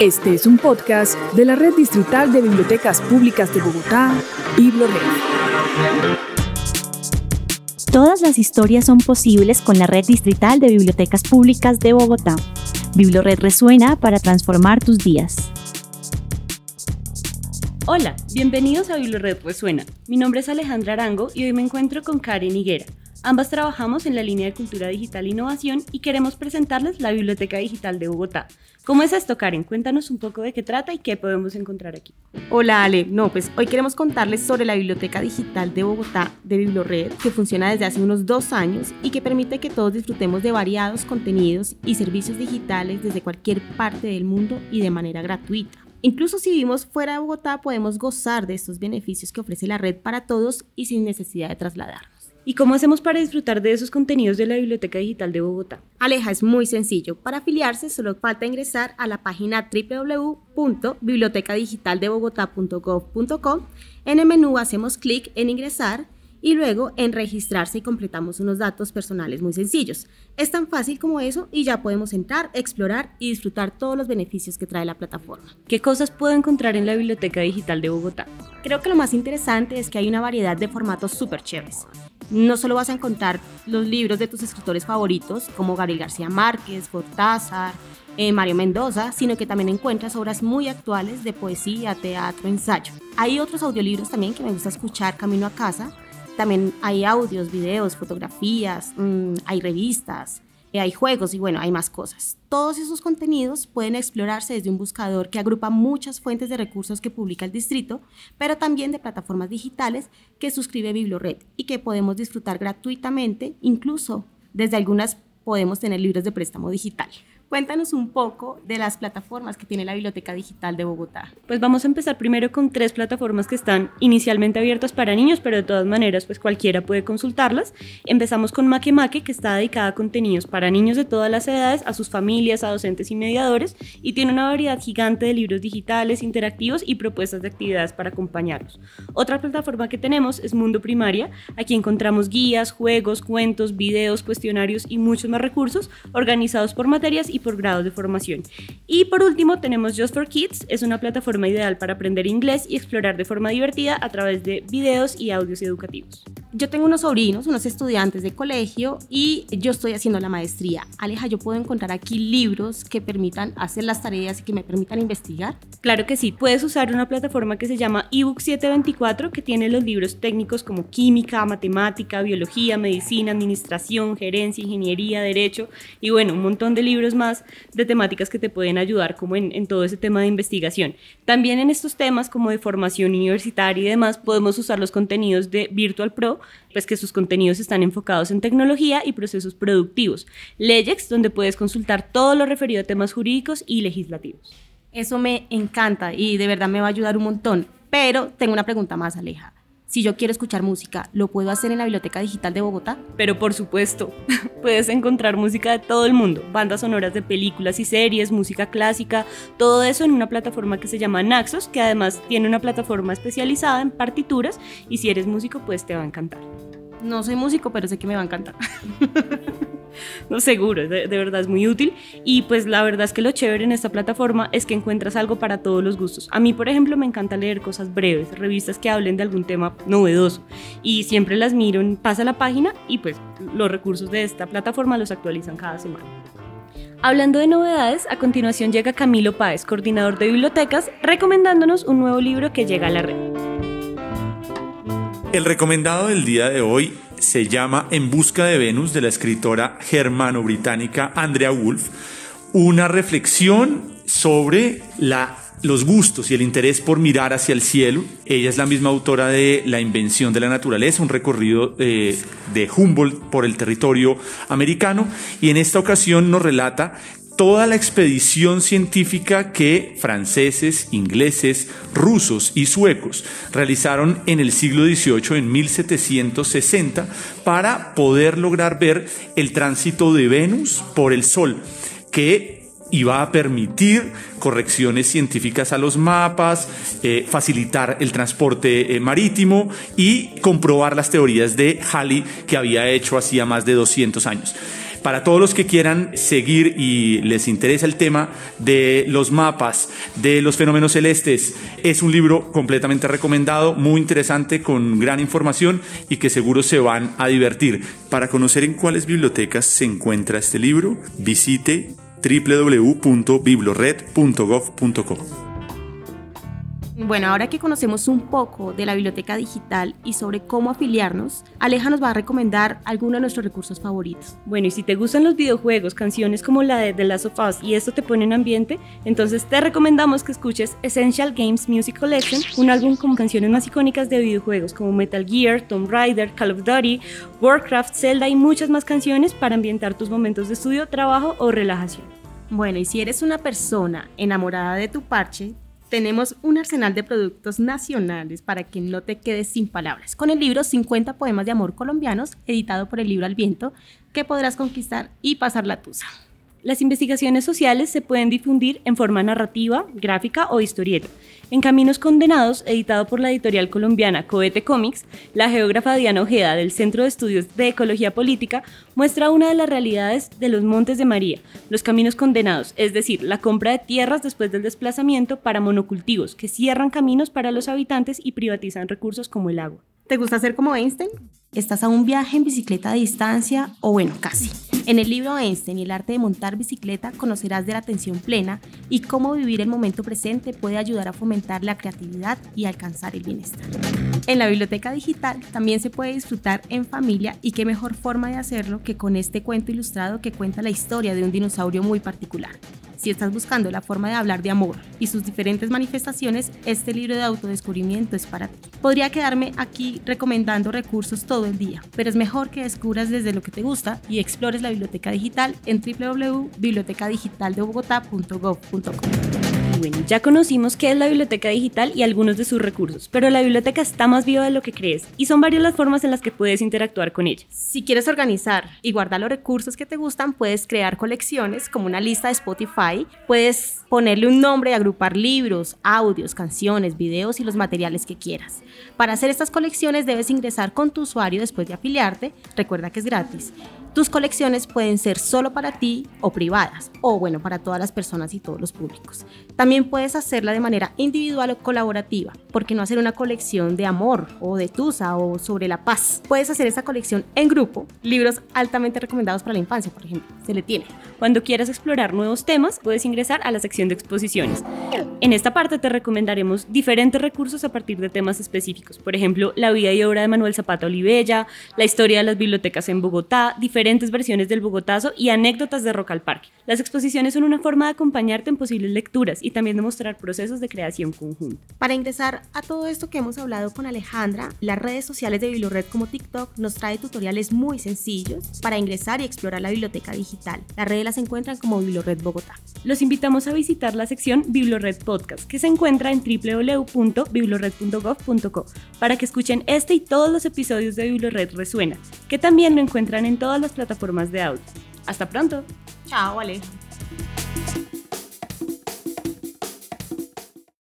Este es un podcast de la Red Distrital de Bibliotecas Públicas de Bogotá, BibloRed. Todas las historias son posibles con la Red Distrital de Bibliotecas Públicas de Bogotá. BibloRed resuena para transformar tus días. Hola, bienvenidos a BibloRed Resuena. Mi nombre es Alejandra Arango y hoy me encuentro con Karen Higuera. Ambas trabajamos en la línea de Cultura Digital e Innovación y queremos presentarles la Biblioteca Digital de Bogotá. ¿Cómo es esto, Karen? Cuéntanos un poco de qué trata y qué podemos encontrar aquí. Hola, Ale. No, pues hoy queremos contarles sobre la Biblioteca Digital de Bogotá de BibloRed, que funciona desde hace unos dos años y que permite que todos disfrutemos de variados contenidos y servicios digitales desde cualquier parte del mundo y de manera gratuita. Incluso si vivimos fuera de Bogotá, podemos gozar de estos beneficios que ofrece la red para todos y sin necesidad de trasladar. ¿Y cómo hacemos para disfrutar de esos contenidos de la Biblioteca Digital de Bogotá? Aleja, es muy sencillo. Para afiliarse solo falta ingresar a la página www.bibliotecadigitaldebogotá.gov.com. En el menú hacemos clic en ingresar y luego en registrarse y completamos unos datos personales muy sencillos. Es tan fácil como eso y ya podemos entrar, explorar y disfrutar todos los beneficios que trae la plataforma. ¿Qué cosas puedo encontrar en la Biblioteca Digital de Bogotá? Creo que lo más interesante es que hay una variedad de formatos súper chéveres. No solo vas a encontrar los libros de tus escritores favoritos, como Gabriel García Márquez, Cortázar, eh, Mario Mendoza, sino que también encuentras obras muy actuales de poesía, teatro, ensayo. Hay otros audiolibros también que me gusta escuchar camino a casa. También hay audios, videos, fotografías, mm, hay revistas, hay juegos y bueno, hay más cosas. Todos esos contenidos pueden explorarse desde un buscador que agrupa muchas fuentes de recursos que publica el distrito, pero también de plataformas digitales que suscribe BiblioRed y que podemos disfrutar gratuitamente, incluso desde algunas podemos tener libros de préstamo digital. Cuéntanos un poco de las plataformas que tiene la Biblioteca Digital de Bogotá. Pues vamos a empezar primero con tres plataformas que están inicialmente abiertas para niños, pero de todas maneras pues cualquiera puede consultarlas. Empezamos con Makemake, que está dedicada a contenidos para niños de todas las edades, a sus familias, a docentes y mediadores, y tiene una variedad gigante de libros digitales, interactivos y propuestas de actividades para acompañarlos. Otra plataforma que tenemos es Mundo Primaria. Aquí encontramos guías, juegos, cuentos, videos, cuestionarios y muchos más recursos organizados por materias y por grados de formación. Y por último tenemos Just for Kids, es una plataforma ideal para aprender inglés y explorar de forma divertida a través de videos y audios educativos. Yo tengo unos sobrinos, unos estudiantes de colegio y yo estoy haciendo la maestría. Aleja, ¿yo puedo encontrar aquí libros que permitan hacer las tareas y que me permitan investigar? Claro que sí, puedes usar una plataforma que se llama ebook 724 que tiene los libros técnicos como química, matemática, biología, medicina, administración, gerencia, ingeniería, derecho y bueno, un montón de libros más de temáticas que te pueden ayudar como en, todo ese tema de investigación. También en estos temas como de formación universitaria y demás podemos usar los contenidos de Virtual Pro, pues que sus contenidos están enfocados en tecnología y procesos productivos. Legex, donde puedes consultar todo lo referido a temas jurídicos y legislativos. Eso me encanta y de verdad me va a ayudar un montón. Pero tengo una pregunta más, Aleja si yo quiero escuchar música, ¿lo puedo hacer en la Biblioteca Digital de Bogotá? Pero por supuesto, puedes encontrar música de todo el mundo, bandas sonoras de películas y series, música clásica, todo eso en una plataforma que se llama Naxos, que además tiene una plataforma especializada en partituras y si eres músico pues te va a encantar. No soy músico, pero sé que me va a encantar. no seguro, de, verdad es muy útil. Y pues la verdad es que lo chévere en esta plataforma es que encuentras algo para todos los gustos. A mí, por ejemplo, me encanta leer cosas breves, revistas que hablen de algún tema novedoso. Y siempre las miro, pasa la página y pues los recursos de esta plataforma los actualizan cada semana. Hablando de novedades, a continuación llega Camilo Páez, coordinador de bibliotecas, recomendándonos un nuevo libro que llega a la red. El recomendado del día de hoy se llama En busca de Venus de la escritora germano-británica Andrea Wolf, una reflexión sobre la, los gustos y el interés por mirar hacia el cielo. Ella es la misma autora de La invención de la naturaleza, un recorrido eh, de Humboldt por el territorio americano, y en esta ocasión nos relata toda la expedición científica que franceses, ingleses, rusos y suecos realizaron en el siglo XVIII, en 1760, para poder lograr ver el tránsito de Venus por el Sol, que iba a permitir correcciones científicas a los mapas, eh, facilitar el transporte eh, marítimo y comprobar las teorías de Halley que había hecho hacía más de 200 años. Para todos los que quieran seguir y les interesa el tema de los mapas, de los fenómenos celestes, es un libro completamente recomendado, muy interesante, con gran información y que seguro se van a divertir. Para conocer en cuáles bibliotecas se encuentra este libro, visite www.biblored.gov.co. Bueno, ahora que conocemos un poco de la biblioteca digital y sobre cómo afiliarnos, Aleja nos va a recomendar algunos de nuestros recursos favoritos. Bueno, y si te gustan los videojuegos, canciones como la de The Last of Us y esto te pone en ambiente, entonces te recomendamos que escuches Essential Games Music Collection, un álbum con canciones más icónicas de videojuegos como Metal Gear, Tomb Raider, Call of Duty, Warcraft, Zelda y muchas más canciones para ambientar tus momentos de estudio, trabajo o relajación. Bueno, y si eres una persona enamorada de tu parche, tenemos un arsenal de productos nacionales para que no te quedes sin palabras, con el libro 50 poemas de amor colombianos, editado por el libro Al Viento, que podrás conquistar y pasar la tusa. Las investigaciones sociales se pueden difundir en forma narrativa, gráfica o historieta. En Caminos Condenados, editado por la editorial colombiana Cohete Comics, la geógrafa Diana Ojeda del Centro de Estudios de Ecología Política muestra una de las realidades de los Montes de María, los caminos condenados, es decir, la compra de tierras después del desplazamiento para monocultivos que cierran caminos para los habitantes y privatizan recursos como el agua. ¿Te gusta ser como Einstein? ¿Estás a un viaje en bicicleta a distancia o bueno, casi? En el libro Einstein y el arte de montar bicicleta conocerás de la atención plena y cómo vivir el momento presente puede ayudar a fomentar la creatividad y alcanzar el bienestar. En la biblioteca digital también se puede disfrutar en familia y qué mejor forma de hacerlo que con este cuento ilustrado que cuenta la historia de un dinosaurio muy particular. Si estás buscando la forma de hablar de amor y sus diferentes manifestaciones, este libro de autodescubrimiento es para ti. Podría quedarme aquí recomendando recursos todo el día, pero es mejor que descubras desde lo que te gusta y explores la biblioteca digital en www.bibliotecadigital.gov.co ya conocimos qué es la biblioteca digital y algunos de sus recursos, pero la biblioteca está más viva de lo que crees y son varias las formas en las que puedes interactuar con ella. Si quieres organizar y guardar los recursos que te gustan, puedes crear colecciones como una lista de Spotify, puedes ponerle un nombre y agrupar libros, audios, canciones, videos y los materiales que quieras. Para hacer estas colecciones debes ingresar con tu usuario después de afiliarte, recuerda que es gratis. Tus colecciones pueden ser solo para ti o privadas, o bueno, para todas las personas y todos los públicos. También puedes hacerla de manera individual o colaborativa, porque no hacer una colección de amor o de tusa o sobre la paz. Puedes hacer esta colección en grupo, libros altamente recomendados para la infancia, por ejemplo, se le tiene. Cuando quieras explorar nuevos temas, puedes ingresar a la sección de exposiciones. En esta parte te recomendaremos diferentes recursos a partir de temas específicos, por ejemplo, la vida y obra de Manuel Zapata Olivella, la historia de las bibliotecas en Bogotá, diferentes versiones del Bogotazo y anécdotas de Rock al Parque. Las exposiciones son una forma de acompañarte en posibles lecturas y también de mostrar procesos de creación conjunta. Para ingresar a todo esto que hemos hablado con Alejandra, las redes sociales de Biblored como TikTok nos trae tutoriales muy sencillos para ingresar y explorar la biblioteca digital. Las redes las encuentran como Biblored Bogotá. Los invitamos a visitar la sección Biblored Podcast, que se encuentra en www.biblored.gov.co para que escuchen este y todos los episodios de Biblored Resuena, que también lo encuentran en todas las plataformas de audio. Hasta pronto. Chao, Ale.